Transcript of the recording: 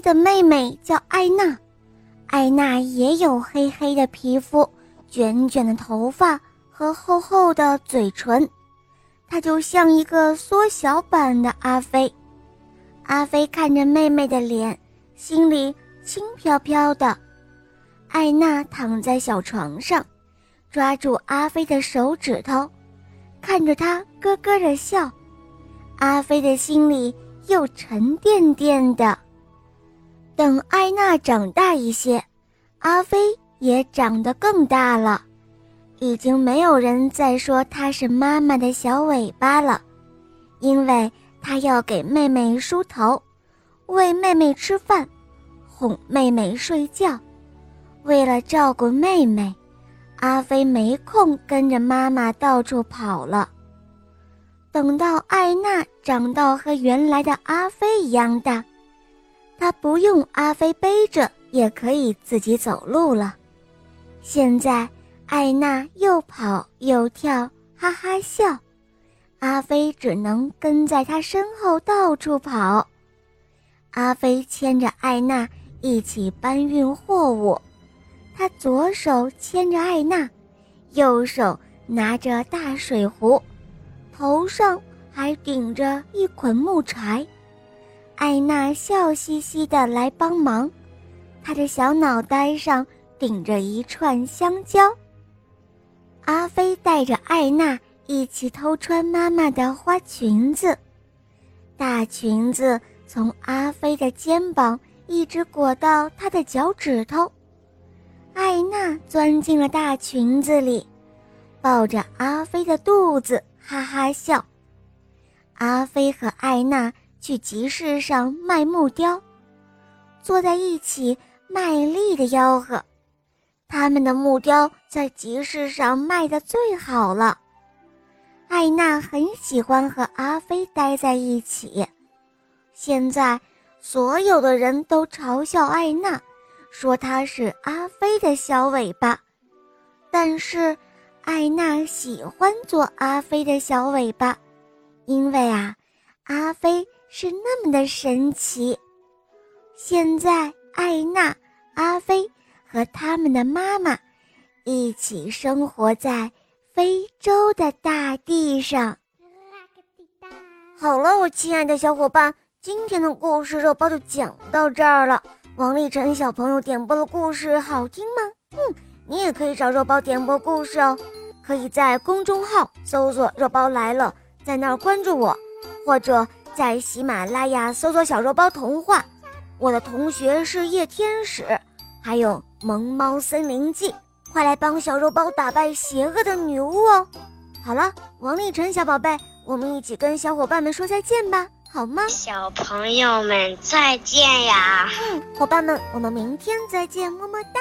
的妹妹叫艾娜，艾娜也有黑黑的皮肤、卷卷的头发和厚厚的嘴唇，她就像一个缩小版的阿飞。阿飞看着妹妹的脸，心里轻飘飘的。艾娜躺在小床上，抓住阿飞的手指头，看着他咯咯的笑。阿飞的心里又沉甸甸的。等艾娜长大一些，阿飞也长得更大了，已经没有人再说他是妈妈的小尾巴了，因为他要给妹妹梳头，喂妹妹吃饭，哄妹妹睡觉。为了照顾妹妹，阿飞没空跟着妈妈到处跑了。等到艾娜长到和原来的阿飞一样大，他不用阿飞背着也可以自己走路了。现在，艾娜又跑又跳，哈哈笑，阿飞只能跟在她身后到处跑。阿飞牵着艾娜一起搬运货物，他左手牵着艾娜，右手拿着大水壶。头上还顶着一捆木柴，艾娜笑嘻嘻的来帮忙，她的小脑袋上顶着一串香蕉。阿飞带着艾娜一起偷穿妈妈的花裙子，大裙子从阿飞的肩膀一直裹到他的脚趾头，艾娜钻进了大裙子里，抱着阿飞的肚子。哈哈笑。阿飞和艾娜去集市上卖木雕，坐在一起卖力的吆喝。他们的木雕在集市上卖的最好了。艾娜很喜欢和阿飞待在一起。现在，所有的人都嘲笑艾娜，说她是阿飞的小尾巴。但是。艾娜喜欢做阿飞的小尾巴，因为啊，阿飞是那么的神奇。现在，艾娜、阿飞和他们的妈妈一起生活在非洲的大地上。好了，我亲爱的小伙伴，今天的故事肉包就讲到这儿了。王立晨小朋友点播的故事好听吗？嗯，你也可以找肉包点播故事哦。可以在公众号搜索“肉包来了”，在那儿关注我，或者在喜马拉雅搜索“小肉包童话”。我的同学是夜天使，还有《萌猫森林记》，快来帮小肉包打败邪恶的女巫哦！好了，王立晨小宝贝，我们一起跟小伙伴们说再见吧，好吗？小朋友们再见呀！嗯，伙伴们，我们明天再见，么么哒。